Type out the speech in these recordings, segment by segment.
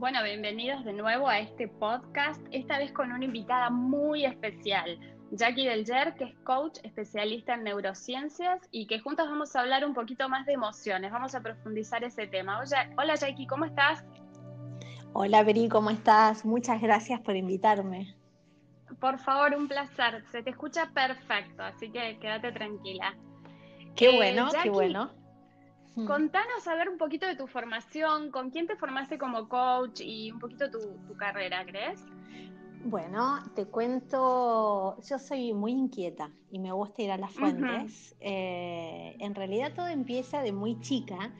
Bueno, bienvenidos de nuevo a este podcast, esta vez con una invitada muy especial, Jackie Delger, que es coach especialista en neurociencias y que juntos vamos a hablar un poquito más de emociones, vamos a profundizar ese tema. Hola, Jackie, ¿cómo estás? Hola Bri, ¿cómo estás? Muchas gracias por invitarme. Por favor, un placer, se te escucha perfecto, así que quédate tranquila. Qué eh, bueno, qué bueno. Contanos a ver un poquito de tu formación, con quién te formaste como coach y un poquito tu, tu carrera, ¿crees? Bueno, te cuento, yo soy muy inquieta y me gusta ir a las fuentes. Eh, en realidad todo empieza de muy chica,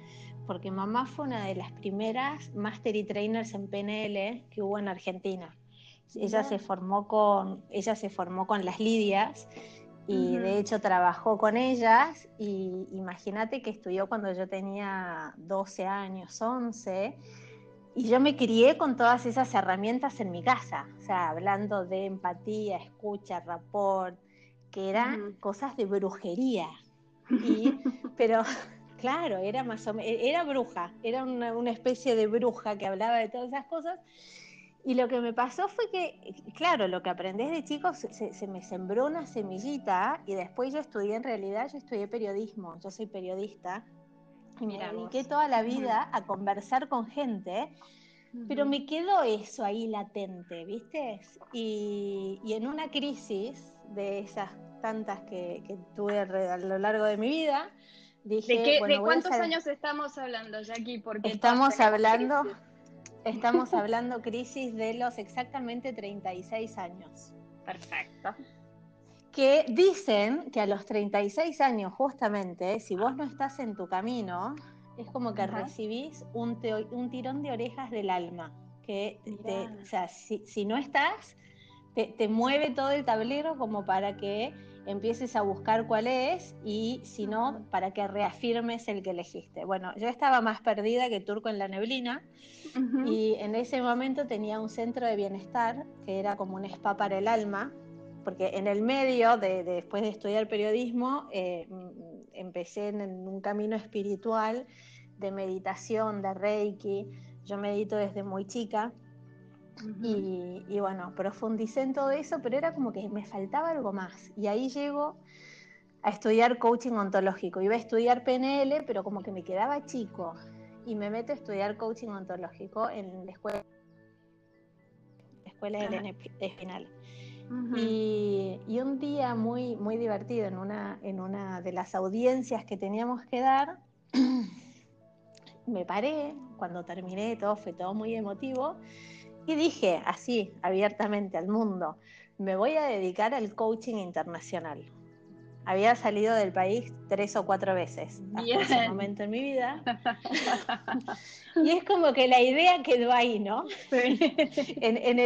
porque mamá fue una de las primeras Master y Trainers en PNL que hubo en Argentina. Ella se formó con, ella se formó con las Lidias y de hecho trabajó con ellas y imagínate que estudió cuando yo tenía 12 años, 11, y yo me crié con todas esas herramientas en mi casa, o sea, hablando de empatía, escucha, rapport, que eran cosas de brujería. pero claro, era más o menos, era bruja, era una, una especie de bruja que hablaba de todas esas cosas y lo que me pasó fue que, claro, lo que aprendí de chicos se, me sembró una semillita y después yo estudié, en realidad yo estudié periodismo, yo soy periodista. Y me dediqué toda la vida a conversar con gente, pero me quedó eso ahí latente, ¿viste? Y, en una crisis de esas tantas que, tuve a lo largo de mi vida, dije... ¿De, cuántos años estamos hablando, Jackie? Porque estamos hablando... Estamos hablando crisis de los exactamente 36 años. Perfecto. Que dicen que a los 36 años, justamente, si vos no estás en tu camino, es como que recibís un, un, tirón de orejas del alma. Que o sea, si, no estás, te, te mueve todo el tablero como para que empieces a buscar cuál es y si no, para que reafirmes el que elegiste. Bueno, yo estaba más perdida que turco en la neblina y en ese momento tenía un centro de bienestar que era como un spa para el alma, porque en el medio, de, después de estudiar periodismo, eh, empecé en un camino espiritual de meditación, de reiki. Yo medito desde muy chica y, bueno, profundicé en todo eso, pero era como que me faltaba algo más. Y ahí llego a estudiar coaching ontológico. Iba a estudiar PNL, pero como que me quedaba chico. Y me meto a estudiar coaching ontológico en la escuela, escuela de Espinal. y, y, un día muy, muy divertido en una, en una de las audiencias que teníamos que dar, me paré, cuando terminé todo fue todo muy emotivo, y dije así, abiertamente al mundo, me voy a dedicar al coaching internacional. Había salido del país tres o cuatro veces hasta ese momento en mi vida. y es como que la idea quedó ahí, ¿no? en,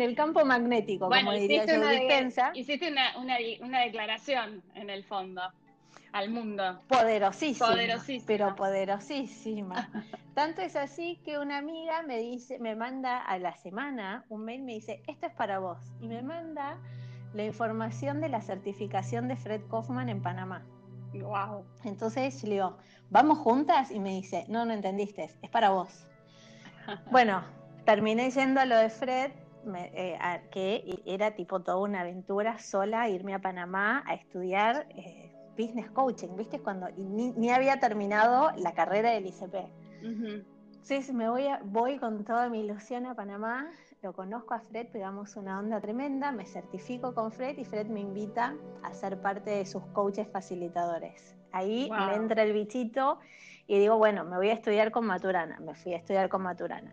el, campo magnético, como diría yo, dispensa. Hiciste una, una declaración en el fondo al mundo. Poderosísima, Pero poderosísima. Tanto es así que una amiga me dice, me manda a la semana un mail, me dice, esto es para vos. Y me manda la información de la certificación de Fred Kaufman en Panamá. Wow. Entonces le digo, ¿vamos juntas? Y me dice, no, no entendiste, es para vos. bueno, terminé yendo a lo de Fred, eh, que era tipo toda una aventura sola, irme a Panamá a estudiar. Eh, business coaching, ¿viste? Cuando ni, había terminado la carrera del ICP. Entonces me voy, voy con toda mi ilusión a Panamá, lo conozco a Fred, pegamos una onda tremenda, me certifico con Fred y Fred me invita a ser parte de sus coaches facilitadores. Ahí me entra el bichito y digo, bueno, me voy a estudiar con Maturana, me fui a estudiar con Maturana.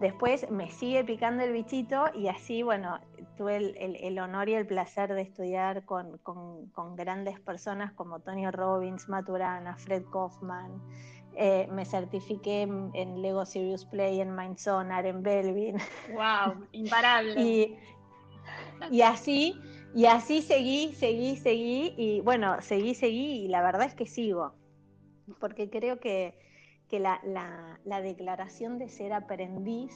Después me sigue picando el bichito y así, bueno, tuve el, honor y el placer de estudiar con, grandes personas como Tony Robbins, Maturana, Fred Kaufman. Eh, me certifiqué en, Lego Serious Play, en Mindsonar, en Belvin. ¡Wow! Imparable. y, y así, y así seguí, seguí, seguí, y bueno, seguí, seguí, y la verdad es que sigo, porque creo que que la, la, declaración de ser aprendiz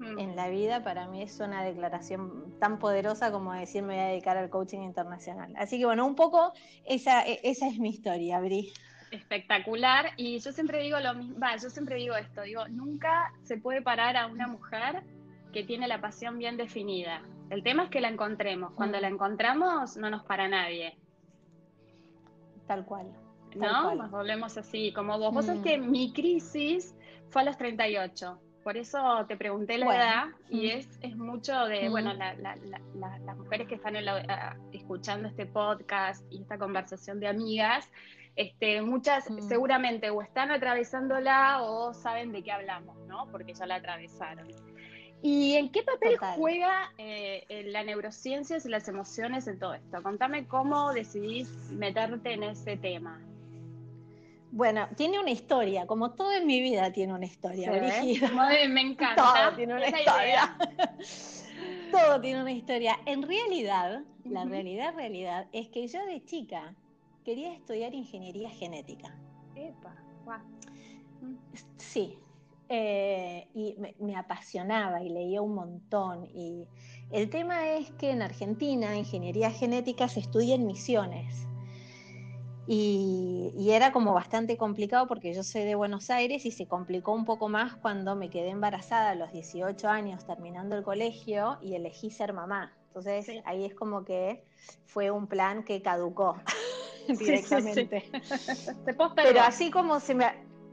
mm. en la vida para mí es una declaración tan poderosa como decir me voy a dedicar al coaching internacional. Así que bueno, un poco esa, e, esa es mi historia, Bri. espectacular. Y yo siempre digo lo mismo, va, yo siempre digo esto, digo, nunca se puede parar a una mujer que tiene la pasión bien definida. El tema es que la encontremos. Cuando mm. la encontramos, no nos para nadie. Tal cual. ¿No? Nos volvemos así, como vos. Vos sabés mm. que mi crisis fue a los 38. Por eso te pregunté la edad y mm. es, es mucho de, bueno, las mujeres que están escuchando este podcast y esta conversación de amigas, este, muchas seguramente o están atravesándola o saben de qué hablamos, ¿no? Porque ya la atravesaron. ¿Y en qué papel juega eh, la neurociencia y las emociones en todo esto? Contame cómo decidís meterte en ese tema. Bueno, tiene una historia, como todo en mi vida tiene una historia, Me encanta. todo tiene una historia. todo tiene una historia. En realidad, la realidad, realidad, es que yo de chica quería estudiar ingeniería genética. Epa, Sí, eh, y me, apasionaba y leía un montón. Y el tema es que en Argentina ingeniería genética se estudia en misiones. Y, era como bastante complicado porque yo soy de Buenos Aires y se complicó un poco más cuando me quedé embarazada a los 18 años terminando el colegio y elegí ser mamá. Entonces ahí es como que fue un plan que caducó directamente. Pero así como se me,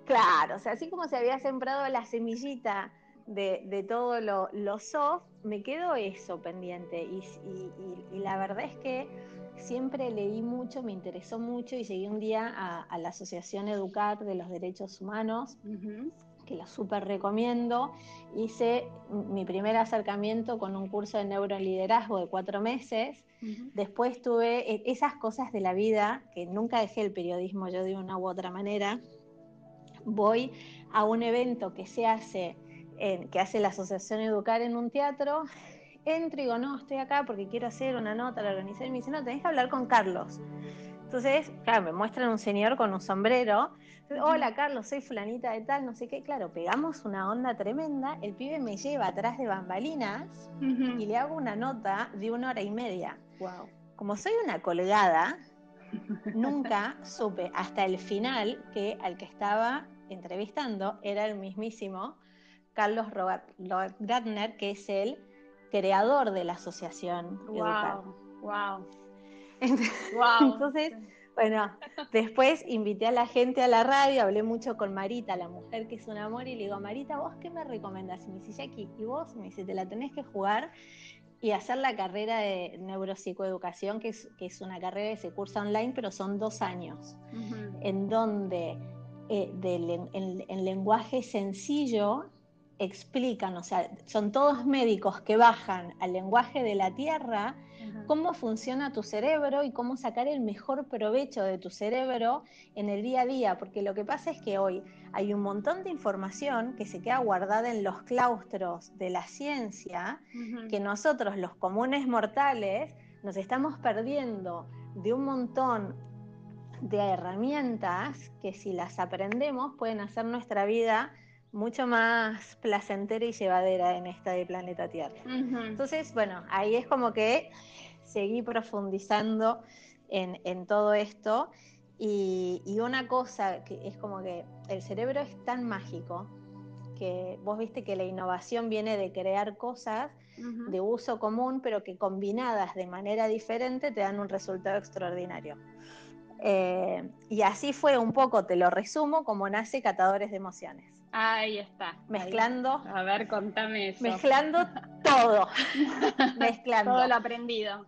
Claro, o sea, así como se había sembrado la semillita de, todo lo, soft, me quedó eso pendiente. Y, la verdad es que siempre leí mucho, me interesó mucho y llegué un día a, la Asociación Educar de los Derechos Humanos. que la súper recomiendo. Hice mi primer acercamiento con un curso de neuroliderazgo de cuatro meses. Después tuve e, esas cosas de la vida, que nunca dejé el periodismo yo de una u otra manera, voy a un evento que se hace, que hace la Asociación Educar en un teatro, entro y digo, no, estoy acá porque quiero hacer una nota, la organizar, y me dice, no, tenés que hablar con Carlos. Entonces, claro, me muestran un señor con un sombrero. Hola, Carlos, soy fulanita de tal, no sé qué. Claro, pegamos una onda tremenda. El pibe me lleva atrás de bambalinas y le hago una nota de una hora y media. Wow. Como soy una colgada, nunca supe hasta el final que al que estaba entrevistando era el mismísimo Carlos Robert, Gardner, que es el creador de la asociación wow, Wow. Entonces, bueno, después invité a la gente a la radio, hablé mucho con Marita, la mujer que es un amor, y le digo, Marita, ¿vos qué me recomendás? Y me dice, Jackie, ¿y vos? Me dice, te la tenés que jugar y hacer la carrera de neuropsicoeducación, que es, que es una carrera que se cursa online, pero son dos años, en donde eh, en, lenguaje sencillo explican, o sea, son todos médicos que bajan al lenguaje de la tierra, cómo funciona tu cerebro y cómo sacar el mejor provecho de tu cerebro en el día a día, porque lo que pasa es que hoy hay un montón de información que se queda guardada en los claustros de la ciencia, que nosotros los comunes mortales nos estamos perdiendo de un montón de herramientas que si las aprendemos pueden hacer nuestra vida mucho más placentera y llevadera en esta de planeta Tierra. Entonces, bueno, ahí es como que seguí profundizando en, todo esto y, una cosa que es como que el cerebro es tan mágico que vos viste que la innovación viene de crear cosas de uso común, pero que combinadas de manera diferente te dan un resultado extraordinario. Eh, y así fue un poco, te lo resumo, como nace Catadores de Emociones. Ahí está. Mezclando. A ver, contame eso. Mezclando todo. mezclando. Todo lo aprendido.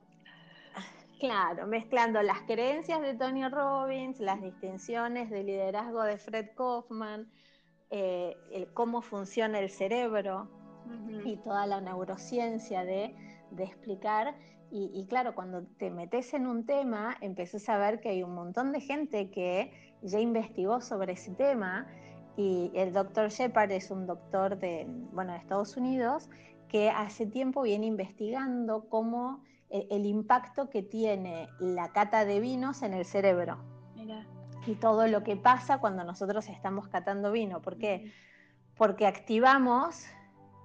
Claro, mezclando las creencias de Tony Robbins, las distinciones de liderazgo de Fred Kaufman, eh, el cómo funciona el cerebro y toda la neurociencia de, de explicar y, claro, cuando te metes en un tema, empezás a ver que hay un montón de gente que ya investigó sobre ese tema y el doctor Shepard es un doctor de, bueno, de Estados Unidos que hace tiempo viene investigando cómo eh, el, impacto que tiene la cata de vinos en el cerebro. Y todo lo que pasa cuando nosotros estamos catando vino. ¿Por qué? Porque activamos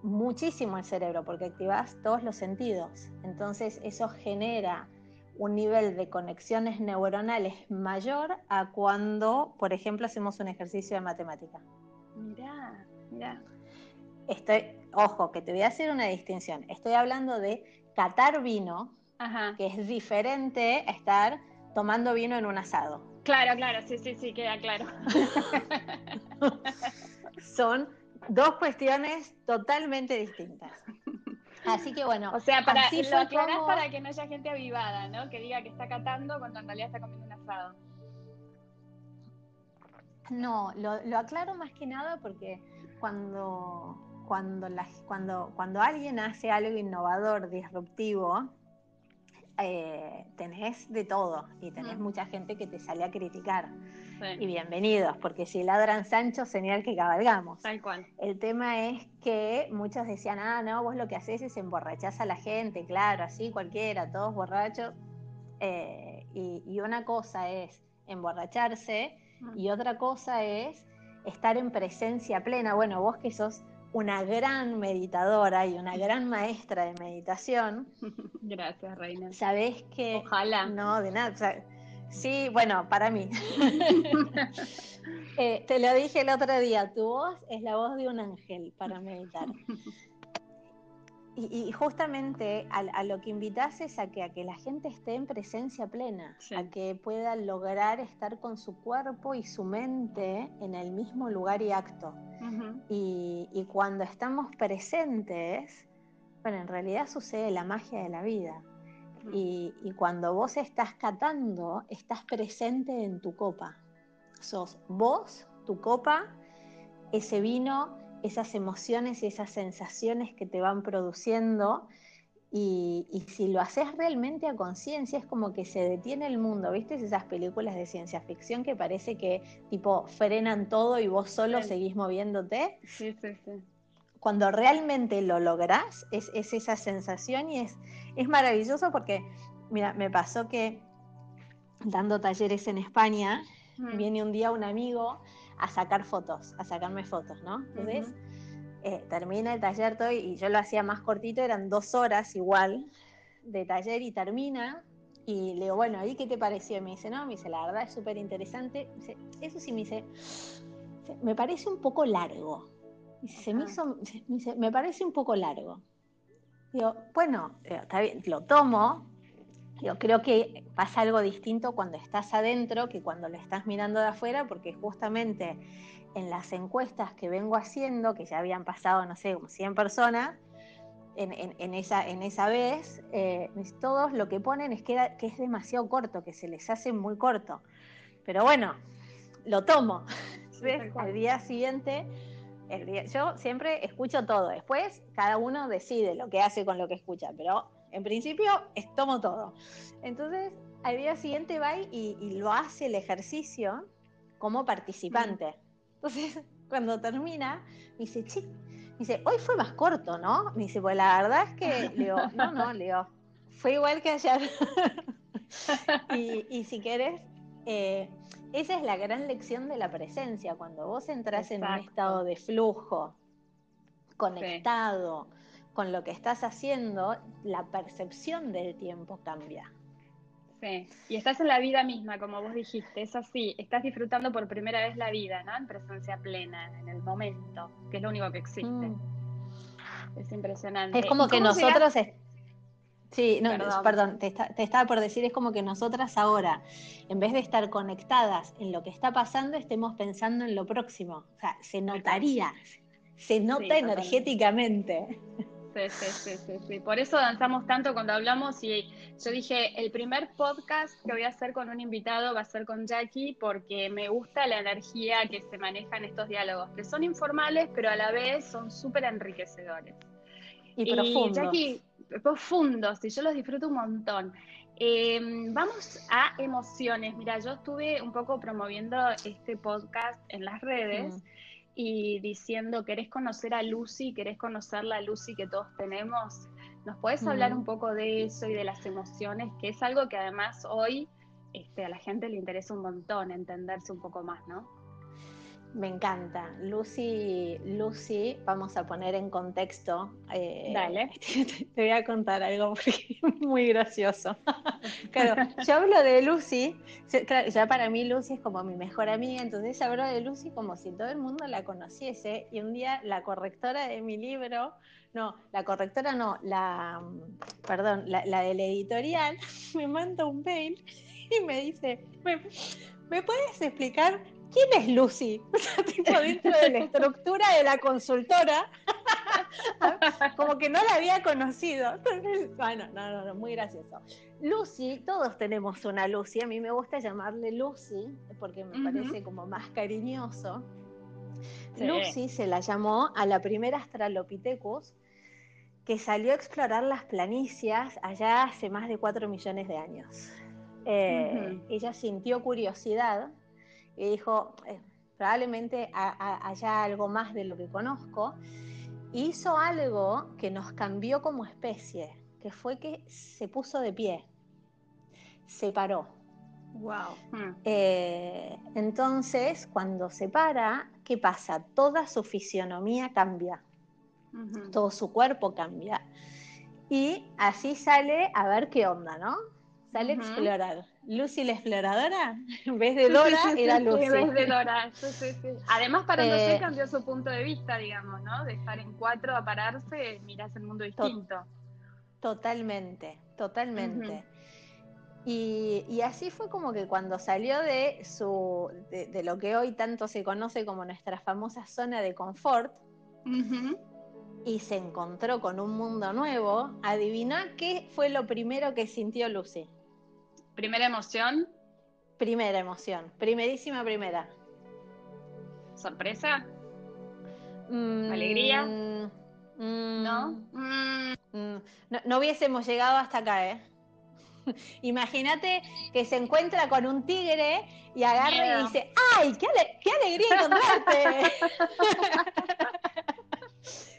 muchísimo el cerebro porque activas todos los sentidos. Entonces eso genera un nivel de conexiones neuronales mayor a cuando, por ejemplo, hacemos un ejercicio de matemática. Mirá, mirá. Estoy, ojo, que te voy a hacer una distinción. Estoy hablando de catar vino, que es diferente a estar tomando vino en un asado. Claro, claro, sí, sí, sí, queda claro. Son dos cuestiones totalmente distintas. Así que bueno. O sea, para, lo aclarás para que no haya gente avivada, ¿no? Que diga que está catando cuando en realidad está comiendo un asado. No, lo, aclaro más que nada porque cuando, cuando, cuando, cuando alguien hace algo innovador, disruptivo, eh, tenés de todo y tenés mucha gente que te sale a criticar. Y bienvenidos, porque si ladran Sancho, señal que cabalgamos. Tal cual. El tema es que muchos decían, ah, no, vos lo que haces es emborrachás a la gente, claro, así cualquiera, todos borrachos. Eh, y, una cosa es emborracharse y otra cosa es estar en presencia plena. Bueno, vos que sos una gran meditadora y una gran maestra de meditación. Gracias, Reina. Sabés que... Ojalá. No, de nada. Sí, bueno, para mí. Eh, te lo dije el otro día, tu voz es la voz de un ángel para meditar. Y, justamente a, lo que invitas es a que, a que la gente esté en presencia plena, a que pueda lograr estar con su cuerpo y su mente en el mismo lugar y acto. y, cuando estamos presentes, bueno, en realidad sucede la magia de la vida. Y, y cuando vos estás catando, estás presente en tu copa. Sos vos, tu copa, ese vino esas emociones y esas sensaciones que te van produciendo. Y, si lo haces realmente a conciencia, es como que se detiene el mundo. ¿Viste esas películas de ciencia ficción que parece que tipo frenan todo y vos solo seguís moviéndote? Sí, sí, sí. Cuando realmente lo lográs, es, esa sensación y es, es maravilloso porque, mira, me pasó que dando talleres en España, mm. viene un día un amigo a sacar fotos, a sacarme fotos, ¿no? Entonces, eh, termina el taller todo y yo lo hacía más cortito, eran dos horas igual de taller y termina. Y le digo, bueno, ¿ahí qué te pareció? Y me dice, no, me dice, la verdad es súper interesante. Eso sí, me dice, me parece un poco largo. se me hizo, me, parece un poco largo. Digo, bueno, eh, está bien, lo tomo, yo creo que pasa algo distinto cuando estás adentro que cuando lo estás mirando de afuera, porque justamente en las encuestas que vengo haciendo, que ya habían pasado, no sé, como 100 personas, en, esa, en esa vez, eh, todos lo que ponen es que, que, es demasiado corto, que se les hace muy corto. Pero bueno, lo tomo. Al día siguiente, el yo siempre escucho todo. Después, cada uno decide lo que hace con lo que escucha, pero en principio, tomo todo. Entonces, al día siguiente va y, lo hace el ejercicio como participante. Entonces, cuando termina, me dice, che, dice, hoy fue más corto, ¿no? Me dice, pues la verdad es que, le digo, no, no, le digo, fue igual que ayer. y, si quieres, eh, esa es la gran lección de la presencia, cuando vos entras en un estado de flujo, conectado, con lo que estás haciendo, la percepción del tiempo cambia. Sí, y estás en la vida misma, como vos dijiste, es así, estás disfrutando por primera vez la vida, ¿no? En presencia plena, en el momento, que es lo único que existe. Mm. Es impresionante. Es como que nosotros... Sí, no, perdón, te, estaba por decir, es como que nosotras ahora, en vez de estar conectadas en lo que está pasando, estemos pensando en lo próximo. O sea, se notaría, se nota energéticamente. Sí, sí, sí, sí, Por eso danzamos tanto cuando hablamos y yo dije, el primer podcast que voy a hacer con un invitado va a ser con Jackie porque me gusta la energía que se maneja en estos diálogos, que son informales pero a la vez son súper enriquecedores. Y, profundos. Jackie, profundos, y yo los disfruto un montón. Em, vamos a emociones. Mira, yo estuve un poco promoviendo este podcast en las redes. Mm y diciendo, ¿querés conocer a Lucy? ¿Querés conocer la Lucy que todos tenemos? ¿Nos puedes hablar un poco de eso y de las emociones? Que es algo que además hoy este, a la gente le interesa un montón entenderse un poco más, ¿no? Me encanta. Lucy, Lucy, vamos a poner en contexto. Eh, Dale. Te, voy a contar algo porque es muy gracioso. claro, yo hablo de Lucy, ya para mí Lucy es como mi mejor amiga, entonces hablo de Lucy como si todo el mundo la conociese. Y un día la correctora de mi libro, no, la correctora no, la, perdón, la, la de la editorial, me manda un mail y me dice, ¿me puedes explicar ¿quién es Lucy? O sea, tipo dentro de la estructura de la consultora, como que no la había conocido. bueno, no, no, no, muy gracioso. Lucy, todos tenemos una Lucy, a mí me gusta llamarle Lucy porque me parece como más cariñoso. Lucy se la llamó a la primera Australopithecus que salió a explorar las planicias allá hace más de 4 millones de años. Eh, ella sintió curiosidad y dijo, eh, probablemente haya algo más de lo que conozco, hizo algo que nos cambió como especie, que fue que se puso de pie, se paró. Wow. Hmm. Eh, entonces, cuando se para, ¿qué pasa? Toda su fisionomía cambia, todo su cuerpo cambia. Y así sale a ver qué onda, ¿no? Sale a explorar. Lucy la exploradora, en vez de Dora, era Lucy. En vez de Dora, Además, para eh, cambió su punto de vista, digamos, ¿no? De estar en cuatro a pararse, miras el mundo distinto. totalmente, totalmente. y, así fue como que cuando salió de, su, de, lo que hoy tanto se conoce como nuestra famosa zona de confort, y se encontró con un mundo nuevo, adivina qué fue lo primero que sintió Lucy. ¿Primera emoción? Primera emoción, primerísima primera. ¿Sorpresa? Mm, ¿Alegría? Mm, ¿No? Mm. ¿No? ¿No? hubiésemos llegado hasta acá, ¿eh? Imagínate que se encuentra con un tigre y agarra y dice, ¡ay, qué, alegría encontrarte!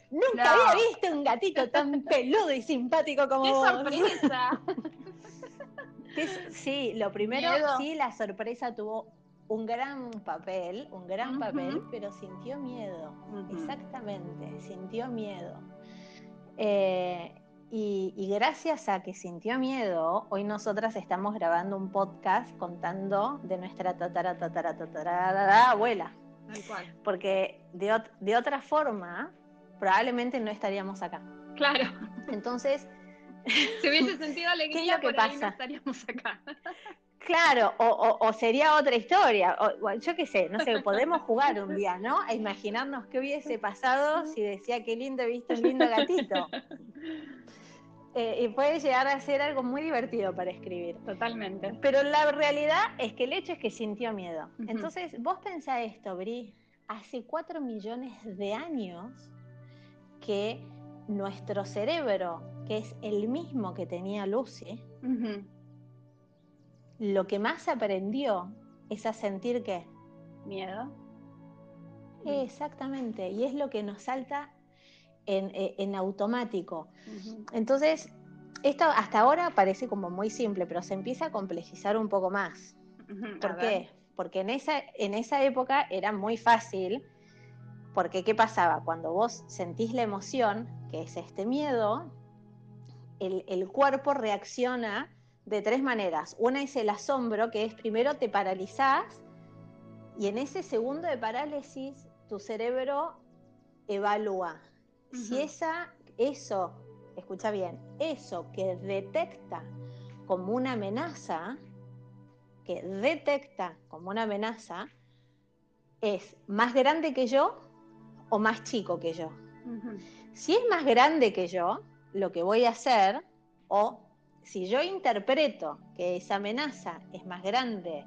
Nunca había visto un gatito tan peludo y simpático como ¡Qué vos. sorpresa! Sí, lo primero, sí, la sorpresa tuvo un gran papel, un gran papel, pero sintió miedo, exactamente, sintió miedo. Eh, y, gracias a que sintió miedo, hoy nosotras estamos grabando un podcast contando de nuestra tatara, tatara, tatara, abuela. Porque de, de otra forma, probablemente no estaríamos acá. Claro. Entonces, Si hubiese sentido alegría, ¿Qué pasa? no estaríamos acá. Claro, o, sería otra historia. O, yo qué sé, no sé, podemos jugar un día, ¿no? A imaginarnos qué hubiese pasado si decía qué lindo he visto un lindo gatito. Eh, y puede llegar a ser algo muy divertido para escribir. Totalmente. Pero la realidad es que el hecho es que sintió miedo. Entonces, vos pensá esto, Bri, hace cuatro millones de años que nuestro cerebro, que es el mismo que tenía Lucy, lo que más aprendió es a sentir qué? Miedo. Exactamente, y es lo que nos salta en, eh, automático. Entonces, esto hasta ahora parece como muy simple, pero se empieza a complejizar un poco más. ¿Por qué? Porque en esa, en esa época era muy fácil, porque ¿qué pasaba? Cuando vos sentís la emoción, que es este miedo, el, cuerpo reacciona de tres maneras. Una es el asombro, que es primero te paralizás y en ese segundo de parálisis tu cerebro evalúa. Si esa, eso, escucha bien, eso que detecta como una amenaza, que detecta como una amenaza, es más grande que yo o más chico que yo. Si es más grande que yo, lo que voy a hacer, o si yo interpreto que esa amenaza es más grande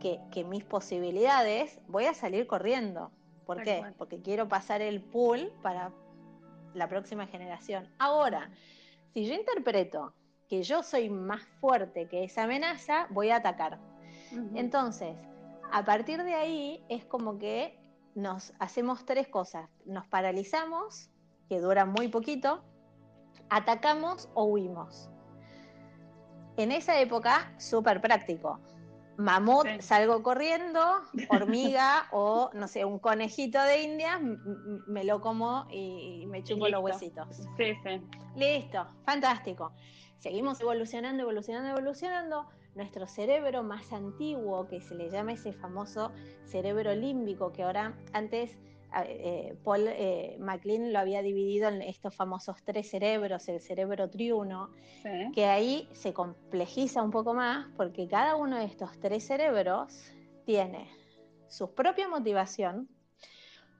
que, mis posibilidades, voy a salir corriendo. ¿Por qué? Porque quiero pasar el pool para la próxima generación. Ahora, si yo interpreto que yo soy más fuerte que esa amenaza, voy a atacar. Entonces, a partir de ahí es como que nos hacemos tres cosas. Nos paralizamos, que dura muy poquito, atacamos o huimos. En esa época, súper práctico. mamut salgo corriendo, hormiga o no sé, un conejito de India, me lo como y, me chupo los huesitos. Sí, sí. Listo, fantástico. Seguimos evolucionando, evolucionando, evolucionando. Nuestro cerebro más antiguo, que se le llama ese famoso cerebro límbico, que ahora antes eh, Paul eh, MacLean lo había dividido en estos famosos tres cerebros, el cerebro triuno, que ahí se complejiza un poco más porque cada uno de estos tres cerebros tiene su propia motivación,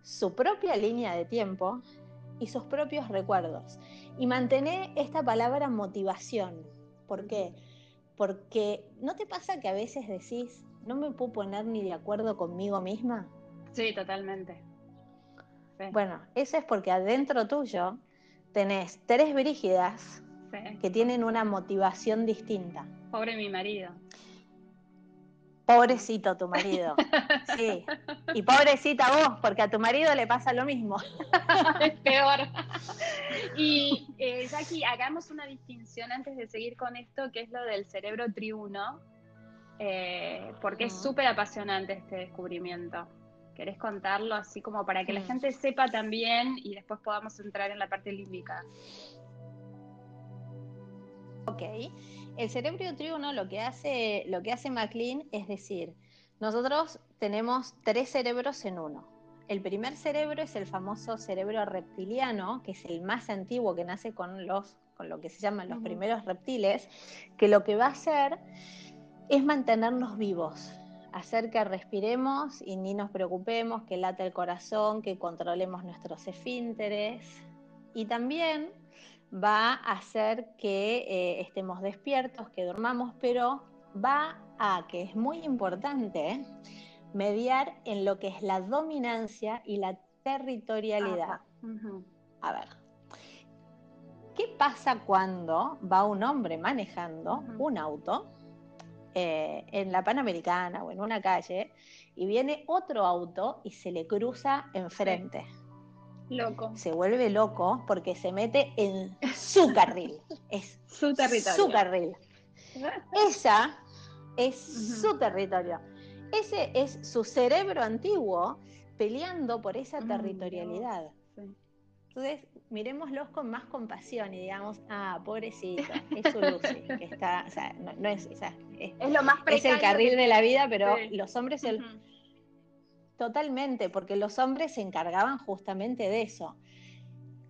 su propia línea de tiempo y sus propios recuerdos. Y mantener esta palabra motivación. ¿Por qué? Porque ¿no te pasa que a veces decís, no me puedo poner ni de acuerdo conmigo misma? Sí, totalmente. Bueno, eso es porque adentro tuyo tenés tres brígidas que tienen una motivación distinta. Pobre mi marido. Pobrecito tu marido. Sí. Y pobrecita vos, porque a tu marido le pasa lo mismo. Es peor. Y eh, Jackie, hagamos una distinción antes de seguir con esto, que es lo del cerebro triuno, eh, porque es súper apasionante este descubrimiento. ¿Querés contarlo así como para que la gente sepa también y después podamos entrar en la parte límbica? Ok. El cerebro triuno lo que hace, lo que hace MacLean es decir, nosotros tenemos tres cerebros en uno. El primer cerebro es el famoso cerebro reptiliano, que es el más antiguo que nace con los con lo que se llaman los primeros reptiles, que lo que va a hacer es mantenernos vivos, hacer que respiremos y ni nos preocupemos, que late el corazón, que controlemos nuestros esfínteres y también va a hacer que eh, estemos despiertos, que dormamos, pero va a, que es muy importante, mediar en lo que es la dominancia y la territorialidad. A ver, ¿qué pasa cuando va un hombre manejando un auto? Eh, en la Panamericana o en una calle y viene otro auto y se le cruza enfrente. Loco. Se vuelve loco porque se mete en su carril. Es su territorio. Su carril. Esa es su territorio. Ese es su cerebro antiguo peleando por esa territorialidad. Entonces, miremoslos con más compasión y digamos, ah, pobrecito, es su Lucy, que está, o sea, no, es, o sea, es, lo más es el carril de la vida, pero los hombres, totalmente, porque los hombres se encargaban justamente de eso.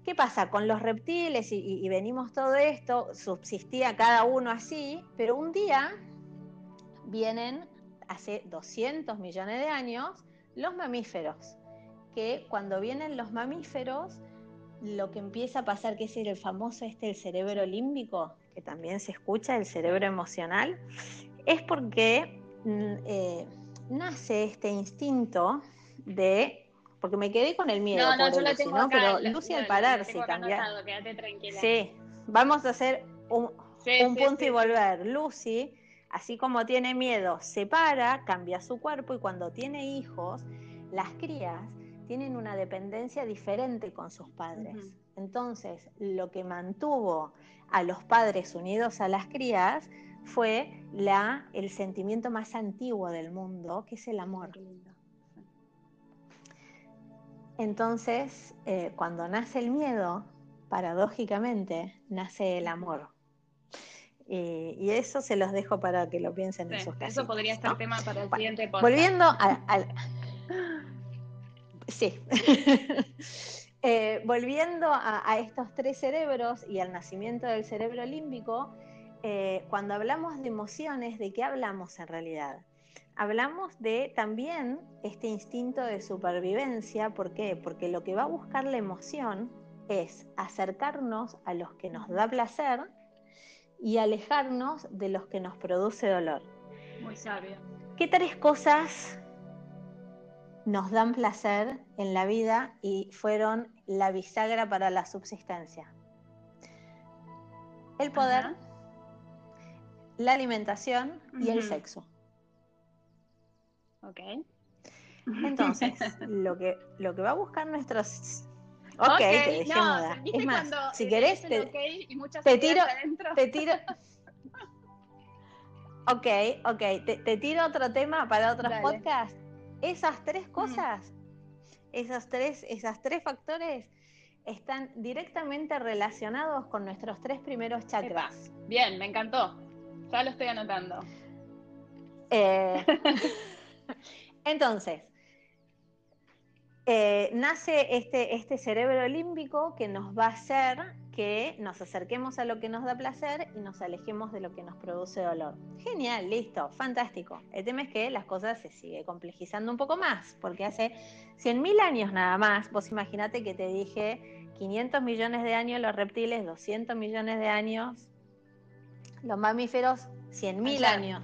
¿Qué pasa? Con los reptiles y, venimos todo esto, subsistía cada uno así, pero un día vienen, hace 200 millones de años, los mamíferos, que cuando vienen los mamíferos, lo que empieza a pasar, que es el famoso este, el cerebro límbico, que también se escucha, el cerebro emocional, es porque mm, eh, nace este instinto de porque me quedé con el miedo. No, no, yo lo tengo ¿no? Pero Lucy al pararse. Quédate tranquila. Sí, vamos a hacer un, punto y volver. Lucy, así como tiene miedo, se para, cambia su cuerpo y cuando tiene hijos, las crías tienen una dependencia diferente con sus padres. Entonces, lo que mantuvo a los padres unidos a las crías fue la, el sentimiento más antiguo del mundo, que es el amor. Entonces, eh, cuando nace el miedo, paradójicamente, nace el amor. y eso se los dejo para que lo piensen en sus casas. Eso podría ser tema para el siguiente podcast. Volviendo al Sí. Eh, volviendo a, estos tres cerebros y al nacimiento del cerebro límbico, eh, cuando hablamos de emociones, ¿de qué hablamos en realidad? Hablamos de también este instinto de supervivencia, ¿por qué? Porque lo que va a buscar la emoción es acercarnos a los que nos da placer y alejarnos de los que nos produce dolor. Muy sabio. ¿Qué tres cosas nos dan placer en la vida y fueron la bisagra para la subsistencia. El poder, la alimentación y el sexo. Ok. Entonces, lo que, lo que va a buscar nuestros... Ok, te dejé Es más, si querés, te, te tiro... Te tiro... Ok, ok. Te, tiro otro tema para otros podcasts. Esas tres cosas, esos tres, esas tres factores están directamente relacionados con nuestros tres primeros chakras. Bien, me encantó. Ya lo estoy anotando. Eh, entonces, eh, nace este, este cerebro límbico que nos va a hacer que nos acerquemos a lo que nos da placer y nos alejemos de lo que nos produce dolor. Genial, listo, fantástico. El tema es que las cosas se sigue complejizando un poco más, porque hace 100.000 años nada más, vos imaginate que te dije 500 millones de años los reptiles, 200 millones de años los mamíferos, 100.000 años.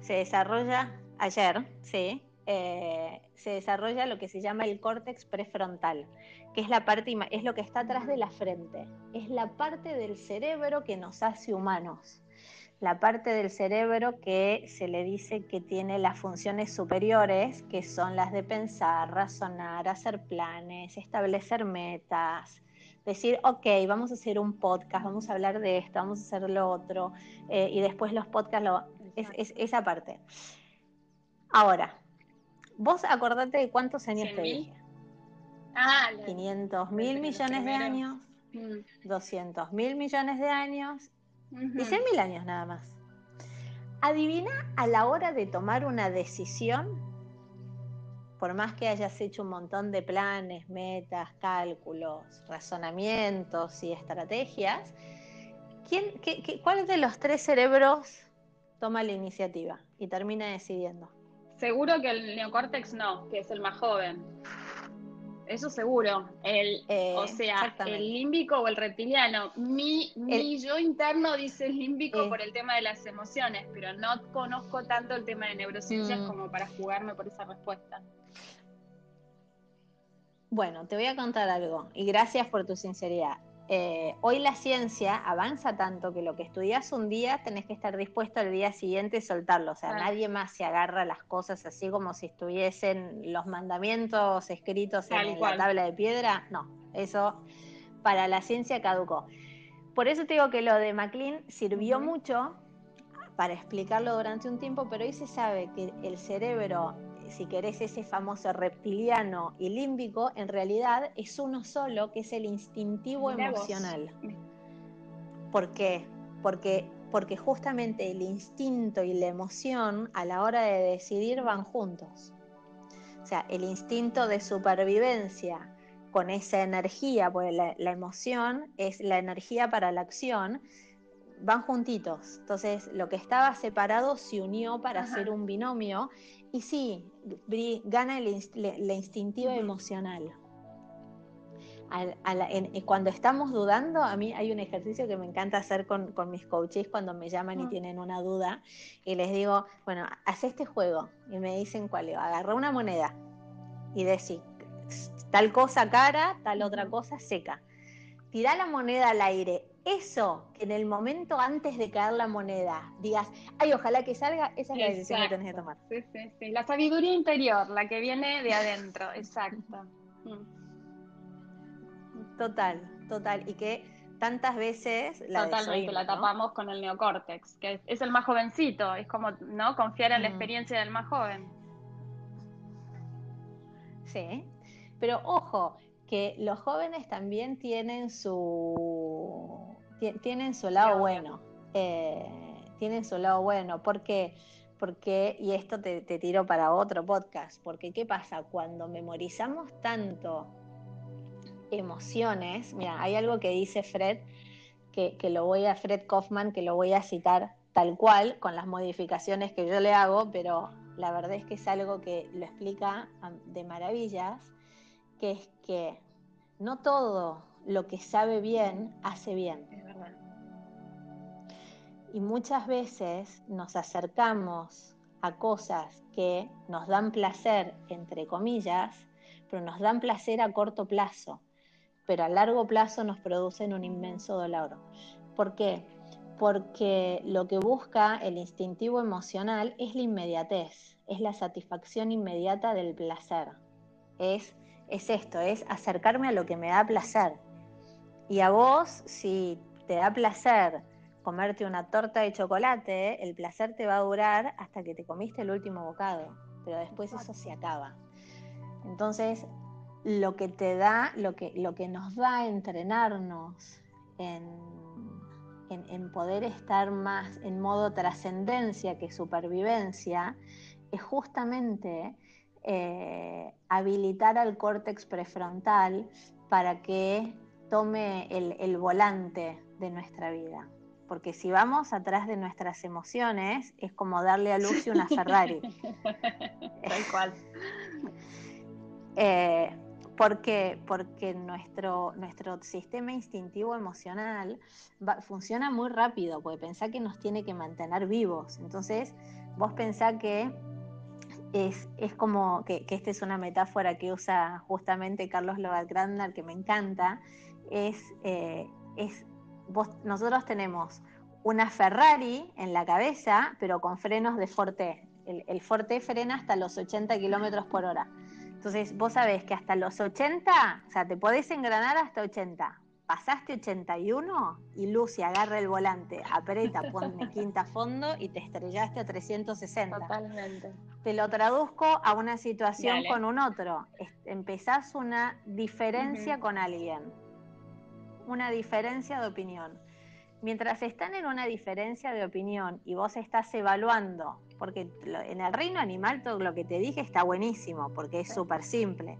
Se desarrolla ayer, sí, eh, se desarrolla lo que se llama el córtex prefrontal, que es la parte es lo que está atrás de la frente, es la parte del cerebro que nos hace humanos, la parte del cerebro que se le dice que tiene las funciones superiores, que son las de pensar, razonar, hacer planes, establecer metas, decir, ok, vamos a hacer un podcast, vamos a hablar de esto, vamos a hacer lo otro, eh, y después los podcasts, lo, es, esa parte. Ahora, Vos acordate de cuántos años te dije. Ah, 500 mil millones de años, 200 mm. mil millones de años y 100 mil años nada más. Adivina a la hora de tomar una decisión, por más que hayas hecho un montón de planes, metas, cálculos, razonamientos y estrategias, ¿quién, ¿cuál de los tres cerebros toma la iniciativa y termina decidiendo? Seguro que el neocórtex no, que es el más joven. Eso seguro. El, eh, o sea, el límbico o el reptiliano. Mi, mi yo interno dice el límbico eh. por el tema de las emociones, pero no conozco tanto el tema de neurociencias mm. como para jugarme por esa respuesta. Bueno, te voy a contar algo y gracias por tu sinceridad. Eh, hoy la ciencia avanza tanto que lo que estudias un día tenés que estar dispuesto al día siguiente a soltarlo. O sea, nadie más se agarra las cosas así como si estuviesen los mandamientos escritos en la tabla de piedra. No, eso para la ciencia caducó. Por eso te digo que lo de McLean sirvió mucho para explicarlo durante un tiempo, pero hoy se sabe que el cerebro si querés, ese famoso reptiliano y límbico, en realidad es uno solo, que es el instintivo emocional. ¿Por qué? Porque, porque justamente el instinto y la emoción a la hora de decidir van juntos. O sea, el instinto de supervivencia con esa energía, porque la, la emoción es la energía para la acción, van juntitos. Entonces, lo que estaba separado se unió para hacer un binomio y sí, gana la instintiva emocional. cuando estamos dudando, a mí hay un ejercicio que me encanta hacer con, mis coaches cuando me llaman y tienen una duda y les digo, bueno, haz este juego y me dicen cuál es. Agarra una moneda y decir tal cosa cara, tal otra cosa seca. Tira la moneda al aire eso que en el momento antes de caer la moneda digas, ay, ojalá que salga, esa es la decisión que tenés que tomar. Sí, sí, sí. La sabiduría interior, la que viene de adentro, exacto. Mm. Total, total. Y que tantas veces la Totalmente, la tapamos con el neocórtex, que es, el más jovencito, es como, ¿no? Confiar en la mm. experiencia del más joven. Sí, pero ojo, que los jóvenes también tienen su tienen su lado bueno. Eh, tienen su lado bueno. ¿Por qué? Porque, y esto te, tiro para otro podcast, porque ¿qué pasa? Cuando memorizamos tanto emociones, mira, hay algo que dice Fred, que, que lo voy a, Fred Kaufman, que lo voy a citar tal cual, con las modificaciones que yo le hago, pero la verdad es que es algo que lo explica de maravillas, que es que no todo lo que sabe bien hace bien. Y muchas veces nos acercamos a cosas que nos dan placer, entre comillas, pero nos dan placer a corto plazo, pero a largo plazo nos producen un inmenso dolor. ¿Por qué? Porque lo que busca el instintivo emocional es la inmediatez, es la satisfacción inmediata del placer. Es, es esto, es acercarme a lo que me da placer. Y a vos, si te da placer comerte una torta de chocolate, el placer te va a durar hasta que te comiste el último bocado, pero después eso se acaba. Entonces, lo que te da, lo que, lo que nos da a entrenarnos en, en, poder estar más en modo trascendencia que supervivencia, es justamente eh, habilitar al córtex prefrontal para que tome el volante de nuestra vida. Porque si vamos atrás de nuestras emociones, es como darle a Lucy una Ferrari. Tal cual. Eh, porque, porque nuestro, nuestro sistema instintivo emocional funciona muy rápido, porque pensá que nos tiene que mantener vivos. Entonces, vos pensá que es, es como que, que, esta es una metáfora que usa justamente Carlos Lovagrandner, que me encanta, es, eh, es vos, nosotros tenemos una Ferrari en la cabeza, pero con frenos de Forte. El, el Forte frena hasta los 80 kilómetros por hora. Entonces, vos sabés que hasta los 80, o sea, te podés engranar hasta 80. Pasaste 81 y Lucy agarra el volante, aprieta, pone quinta fondo y te estrellaste a 360. Totalmente. Te lo traduzco a una situación con un otro. Empezás una diferencia con alguien, una diferencia de opinión. Mientras están en una diferencia de opinión y vos estás evaluando porque en el reino animal todo lo que te dije está buenísimo, porque es súper simple.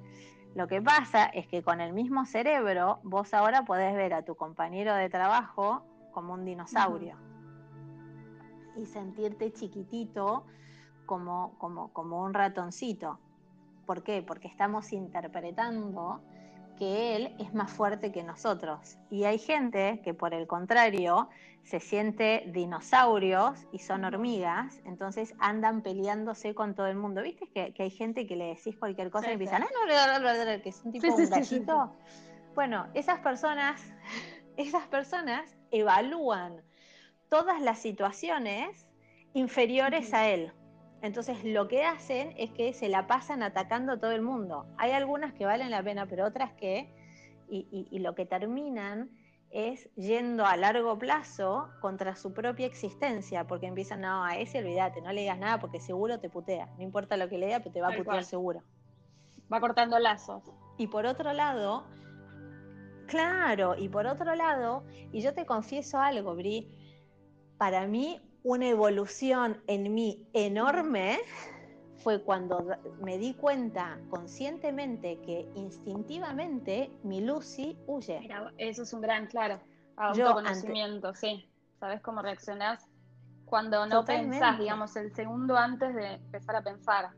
Lo que pasa es que con el mismo cerebro vos ahora podés ver a tu compañero de trabajo como un dinosaurio y sentirte chiquitito como, como, como un ratoncito. ¿Por qué? Porque estamos interpretando que él es más fuerte que nosotros. Y hay gente que por el contrario se siente dinosaurios y son hormigas, entonces andan peleándose con todo el mundo. ¿Viste que, hay gente que le decís cualquier cosa y empiezan, no, no, que es un tipo un gallito? Bueno, esas personas, esas personas evalúan todas las situaciones inferiores a él. Entonces lo que hacen es que se la pasan atacando a todo el mundo. Hay algunas que valen la pena, pero otras que, y, lo que terminan es yendo a largo plazo contra su propia existencia, porque empiezan, no, a ese olvídate, no le digas nada porque seguro te putea. No importa lo que le diga, pero te va a putear seguro. Va cortando lazos. Y por otro lado, claro, y por otro lado, y yo te confieso algo, Bri, para mí una evolución en mí enorme fue cuando me di cuenta conscientemente que instintivamente mi Lucy huye. Mira, eso es un gran, claro, autoconocimiento, sí. Sabes cómo reaccionás cuando no pensás, digamos, el segundo antes de empezar a pensar.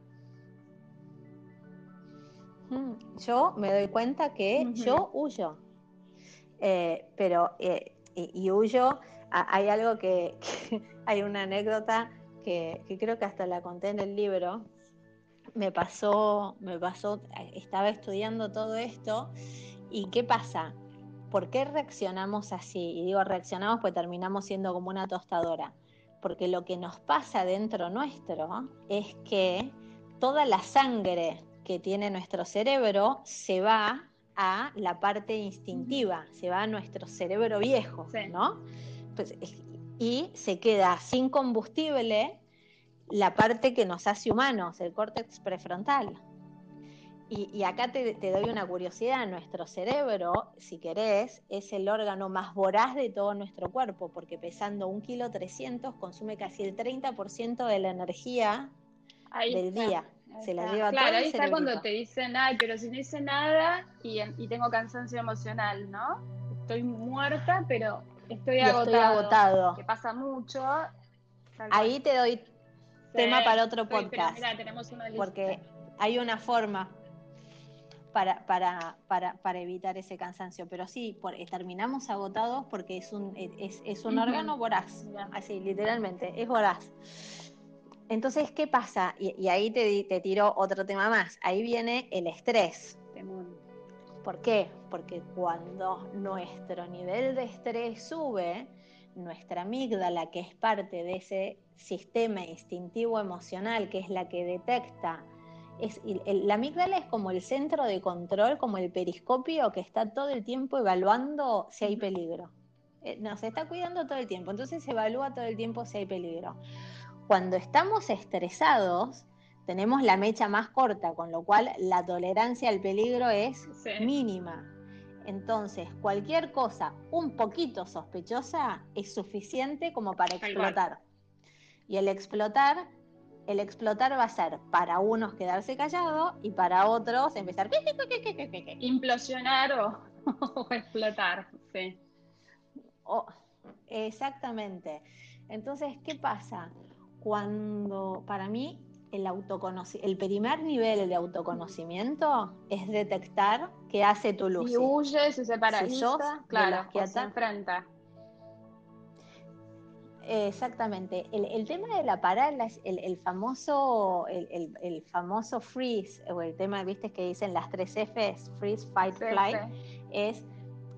Mm, yo me doy cuenta que yo huyo, eh, pero eh, y huyo hay algo que, hay una anécdota que, creo que hasta la conté en el libro. Me pasó, me pasó, estaba estudiando todo esto y ¿qué pasa? ¿Por qué reaccionamos así? Y digo reaccionamos pues terminamos siendo como una tostadora. Porque lo que nos pasa dentro nuestro es que toda la sangre que tiene nuestro cerebro se va a la parte instintiva, se va a nuestro cerebro viejo, ¿no? Pues, y se queda sin combustible la parte que nos hace humanos, el córtex prefrontal. Y, acá te, doy una curiosidad, nuestro cerebro, si querés, es el órgano más voraz de todo nuestro cuerpo, porque pesando un kilo 300 consume casi el 30% de la energía del día. Se la lleva claro, ahí está cuando te dicen, ay, pero si no hice nada y, y tengo cansancio emocional, ¿no? Estoy muerta, pero Estoy agotado, Que pasa mucho. Ahí te doy tema para otro podcast. tenemos una Porque hay una forma para, para, para, para, evitar ese cansancio. Pero sí, por, eh, terminamos agotados porque es un, es, es un órgano voraz. Así, literalmente, es voraz. Entonces, ¿qué pasa? Y, ahí te, te tiro otro tema más. Ahí viene el estrés. ¿Por qué? Porque cuando nuestro nivel de estrés sube, nuestra amígdala, que es parte de ese sistema instintivo emocional, que es la que detecta, es, la amígdala es como el centro de control, como el periscopio que está todo el tiempo evaluando si hay peligro. eh, nos está cuidando todo el tiempo, entonces se evalúa todo el tiempo si hay peligro. Cuando estamos estresados, tenemos la mecha más corta, con lo cual la tolerancia al peligro es mínima. Entonces, cualquier cosa un poquito sospechosa es suficiente como para explotar. Y el explotar, el explotar va a ser para unos quedarse callados y para otros empezar implosionar o, explotar, sí. exactamente. Entonces, ¿qué pasa? Cuando para mí el el primer nivel de autoconocimiento es detectar qué hace tu luz. Si huye, si se paraliza, claro, que se enfrenta. Exactamente. El, tema de la parálisis, el, famoso, el, famoso freeze, o el tema, viste, que dicen las tres Fs, freeze, fight, flight, es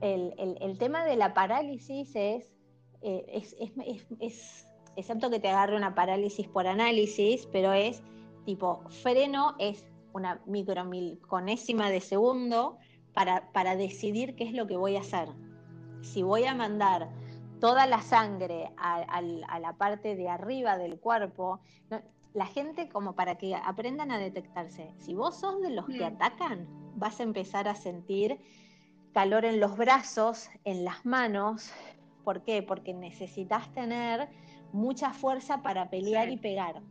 el, tema de la parálisis es, eh, es, es, es excepto que te agarre una parálisis por análisis, pero es tipo freno, es una micromilconésima de segundo para, para decidir qué es lo que voy a hacer. Si voy a mandar toda la sangre a, la parte de arriba del cuerpo, la gente como para que aprendan a detectarse. Si vos sos de los que mm. atacan, vas a empezar a sentir calor en los brazos, en las manos. ¿Por qué? Porque necesitas tener mucha fuerza para pelear y pegar.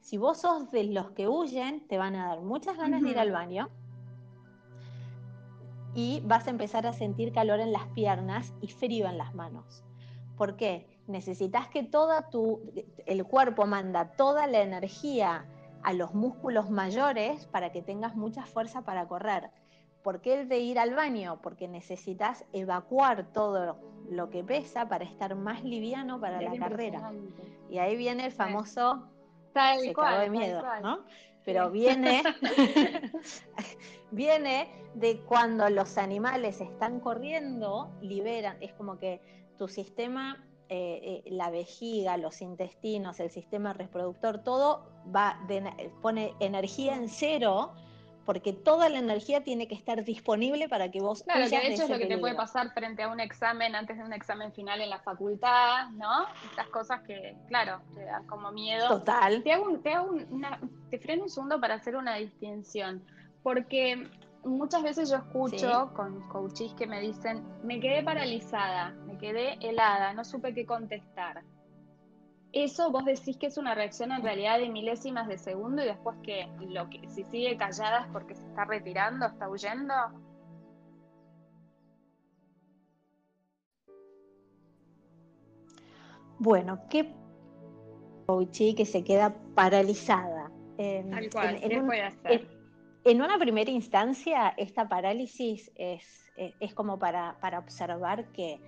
Si vos sos de los que huyen, te van a dar muchas ganas de ir al baño y vas a empezar a sentir calor en las piernas y frío en las manos. ¿Por qué? Necesitas que toda tu, el cuerpo manda toda la energía a los músculos mayores para que tengas mucha fuerza para correr. ¿Por qué el de ir al baño? Porque necesitas evacuar todo lo que pesa para estar más liviano para la carrera. Y ahí viene el famoso se de miedo, ¿no? Pero viene, viene de cuando los animales están corriendo, liberan, es como que tu sistema, eh, eh, la vejiga, los intestinos, el sistema reproductor, todo va pone energía en cero porque toda la energía tiene que estar disponible para que vos Claro, que de hecho es lo que te puede pasar frente a un examen, antes de un examen final en la facultad, ¿no? Estas cosas que, claro, te dan como miedo. Total. Te hago, te hago una, te freno un segundo para hacer una distinción, porque muchas veces yo escucho con coaches que me dicen, me quedé paralizada, me quedé helada, no supe qué contestar. Eso vos decís que es una reacción en realidad de milésimas de segundo y después que lo que si sigue callada es porque se está retirando, está huyendo. Bueno, ¿qué coachí que se queda paralizada? Tal cual, en, ¿qué puede hacer? En, una primera instancia, esta parálisis es, es, como para, para observar que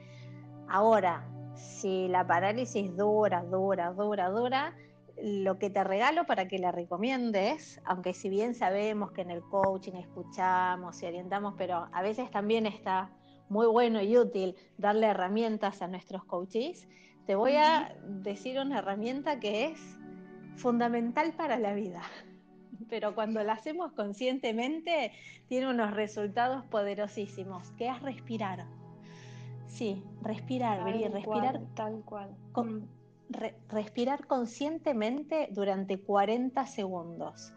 ahora si la parálisis dura, dura, dura, dura, lo que te regalo para que la recomiendes, aunque si bien sabemos que en el coaching escuchamos y orientamos, pero a veces también está muy bueno y útil darle herramientas a nuestros coaches, te voy a decir una herramienta que es fundamental para la vida. Pero cuando la hacemos conscientemente, tiene unos resultados poderosísimos, que es respirar. Sí, respirar, respirar tal cual. Mm. respirar conscientemente durante 40 segundos.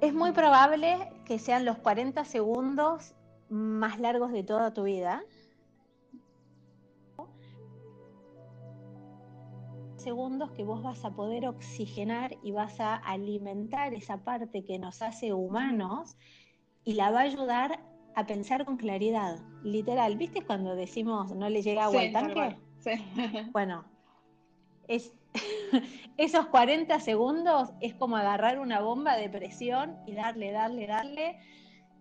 Es muy mm. probable que sean los 40 segundos más largos de toda tu vida. segundos que vos vas a poder oxigenar y vas a alimentar esa parte que nos hace humanos y la va a ayudar a pensar con claridad, literal. ¿Viste cuando decimos no le llega agua al tanque? Sí. Bueno, es, esos 40 segundos es como agarrar una bomba de presión y darle, darle, darle,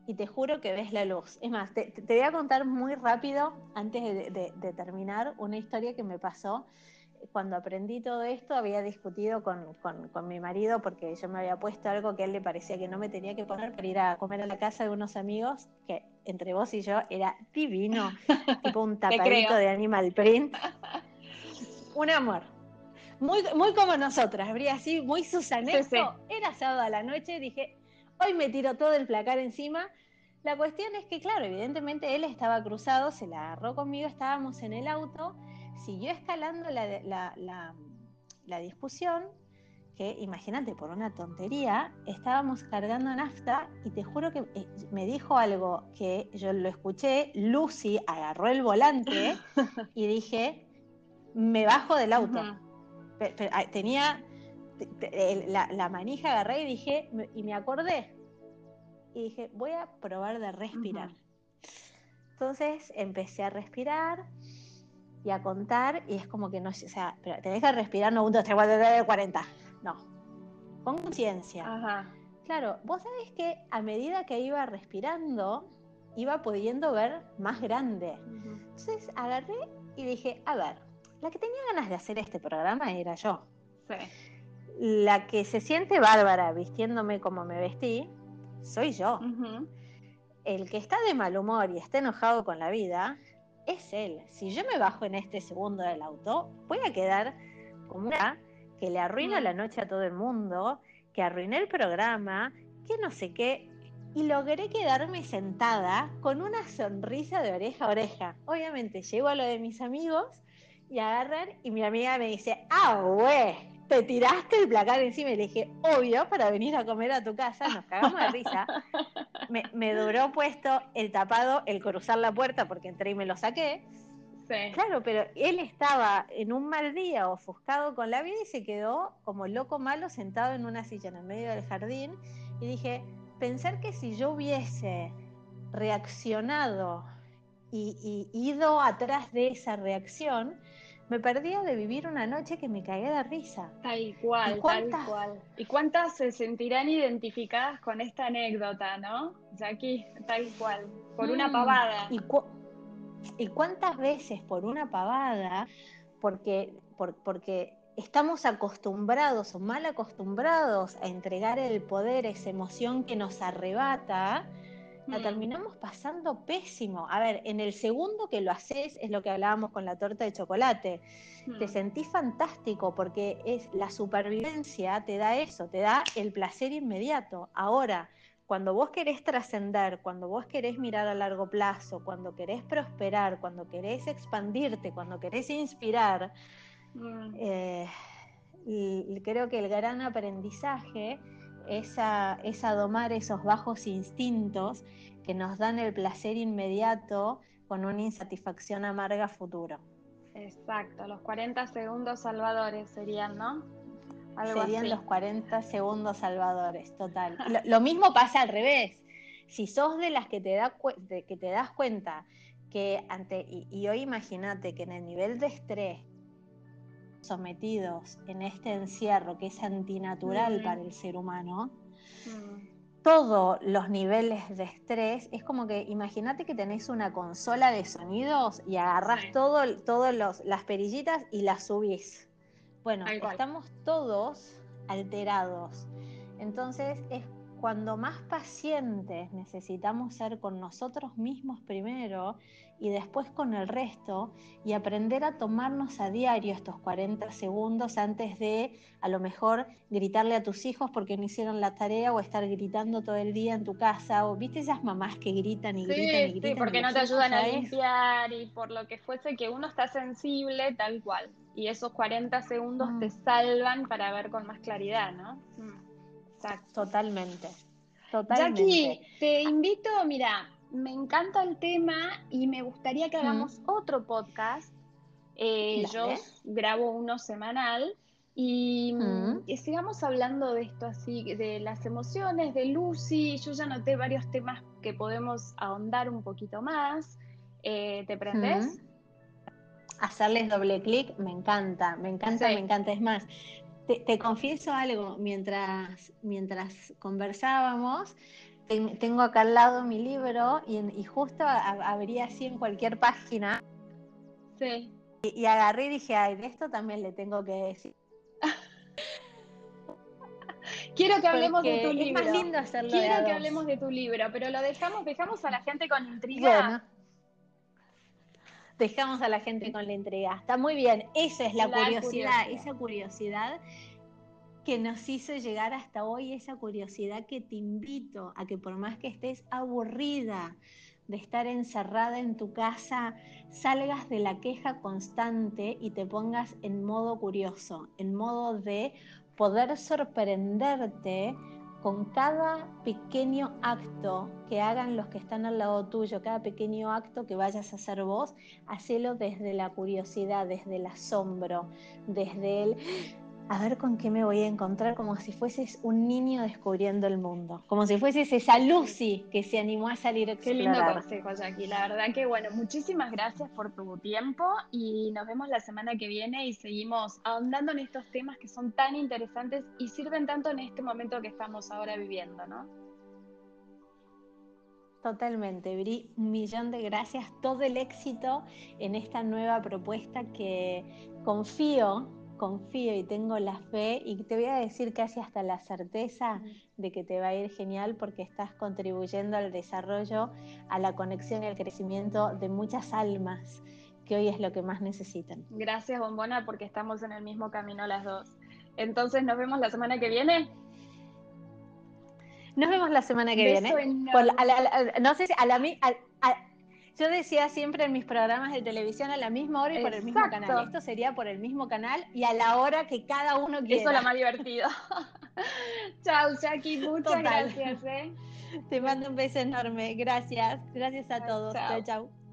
y te juro que ves la luz. Es más, te, voy a contar muy rápido, antes de terminar, una historia que me pasó cuando aprendí todo esto, había discutido con, mi marido porque yo me había puesto algo que a él le parecía que no me tenía que poner para ir a comer a la casa de unos amigos, que entre vos y yo era divino, tipo un tapadito de animal print. Un amor. Muy, muy como nosotras, habría así, muy susanesco. Era sábado a la noche, dije, hoy me tiro todo el placar encima. La cuestión es que, claro, evidentemente él estaba cruzado, se la agarró conmigo, estábamos en el auto, siguió escalando la, discusión, que imagínate, por una tontería, estábamos cargando nafta y te juro que eh, me dijo algo que yo lo escuché, Lucy agarró el volante y dije, me bajo del auto. tenía la, manija, agarré y dije, y me acordé, y dije, voy a probar de respirar. Entonces empecé a respirar y a contar y es como que no, o sea, pero tenés que respirar no 1, 2, 3, 4, 5, 40, no, con conciencia. Claro, vos sabés que a medida que iba respirando, iba pudiendo ver más grande. Entonces agarré y dije, a ver, la que tenía ganas de hacer este programa era yo. Sí. La que se siente bárbara vistiéndome como me vestí, soy yo. El que está de mal humor y está enojado con la vida es él. Si yo me bajo en este segundo del auto, voy a quedar como una que le arruina la noche a todo el mundo, que arruiné el programa, que no sé qué. Y logré quedarme sentada con una sonrisa de oreja a oreja. Obviamente llego a lo de mis amigos y agarran y mi amiga me dice, ah, güey, te tiraste el placar encima y le dije, obvio, para venir a comer a tu casa, nos cagamos de risa. Me, duró puesto el tapado, el cruzar la puerta, porque entré y me lo saqué. Claro, pero él estaba en un mal día, ofuscado con la vida y se quedó como loco malo sentado en una silla en el medio del jardín. Y dije, pensar que si yo hubiese reaccionado y ido atrás de esa reacción, me perdía de vivir una noche que me cagué de risa. Tal cual, tal cual. ¿Y cuántas se sentirán identificadas con esta anécdota, no? Jackie, tal cual, por una mm. pavada. ¿Y, cuántas veces por una pavada? Porque, porque estamos acostumbrados o mal acostumbrados a entregar el poder, esa emoción que nos arrebata, la mm. terminamos pasando pésimo. A ver, en el segundo que lo haces es lo que hablábamos con la torta de chocolate. Te mm. sentís fantástico porque es la supervivencia te da eso, te da el placer inmediato. Ahora, cuando vos querés trascender, cuando vos querés mirar a largo plazo, cuando querés prosperar, cuando querés expandirte, cuando querés inspirar, mm. eh, creo que el gran aprendizaje es a, domar esos bajos instintos que nos dan el placer inmediato con una insatisfacción amarga futuro. Exacto, los 40 segundos salvadores serían, ¿no? serían los 40 segundos salvadores, total. Lo, mismo pasa al revés. Si sos de las que te, da que te das cuenta que ante, y hoy imagínate que en el nivel de estrés sometidos en este encierro que es antinatural para el ser humano, todos los niveles de estrés, es como que imagínate que tenés una consola de sonidos y agarras todas todo, las perillitas y las subís. Bueno, estamos todos alterados. Entonces es cuando más pacientes necesitamos ser con nosotros mismos primero y después con el resto y aprender a tomarnos a diario estos 40 segundos antes de a lo mejor gritarle a tus hijos porque no hicieron la tarea o estar gritando todo el día en tu casa o viste esas mamás que gritan y gritan y gritan. Sí, porque no te ayudan a limpiar y por lo que fuese que uno está sensible tal cual y esos 40 segundos te mm. salvan para ver con más claridad, ¿no? Mm. Totalmente. Totalmente. Jackie, te invito, mira, me encanta el tema y me gustaría que hagamos otro podcast. Eh, yo grabo uno semanal y, sigamos hablando de esto así, de las emociones, de Lucy. Yo ya noté varios temas que podemos ahondar un poquito más. Eh, ¿Te prendes? Hacerles doble clic, me encanta, me encanta, me encanta. Es más, te, confieso algo, mientras, mientras conversábamos, tengo acá al lado mi libro y, justo abría así en cualquier página. Sí. Y, agarré y dije, ay, de esto también le tengo que decir. Quiero que hablemos de tu libro. Es más lindo hacerlo. Quiero que hablemos de tu libro, pero lo dejamos, dejamos a la gente con intriga. Dejamos a la gente con la entrega. Está muy bien, esa es la, curiosidad, esa curiosidad que nos hizo llegar hasta hoy, esa curiosidad que te invito a que por más que estés aburrida de estar encerrada en tu casa, salgas de la queja constante y te pongas en modo curioso, en modo de poder sorprenderte con cada pequeño acto que hagan los que están al lado tuyo, cada pequeño acto que vayas a hacer vos, hacelo desde la curiosidad, desde el asombro, desde el a ver con qué me voy a encontrar, como si fueses un niño descubriendo el mundo, como si fueses esa Lucy que se animó a salir a explorar. Qué lindo consejo, Jackie. La verdad que, bueno, muchísimas gracias por tu tiempo y nos vemos la semana que viene y seguimos ahondando en estos temas que son tan interesantes y sirven tanto en este momento que estamos ahora viviendo, ¿no? Totalmente, Bri, un millón de gracias, todo el éxito en esta nueva propuesta que confío confío y tengo la fe y te voy a decir casi hasta la certeza de que te va a ir genial porque estás contribuyendo al desarrollo, a la conexión y al crecimiento de muchas almas que hoy es lo que más necesitan. Gracias, Bombona, porque estamos en el mismo camino las dos. Entonces, nos vemos la semana que viene. Nos vemos la semana que viene. no sé si a la, yo decía siempre en mis programas de televisión a la misma hora y por el mismo canal. Esto sería por el mismo canal y a la hora que cada uno quiera. Eso es lo más divertido. Chao, Jackie. Muchas gracias. ¿eh? Te mando un beso enorme. Gracias. Gracias a todos. Chao, chao.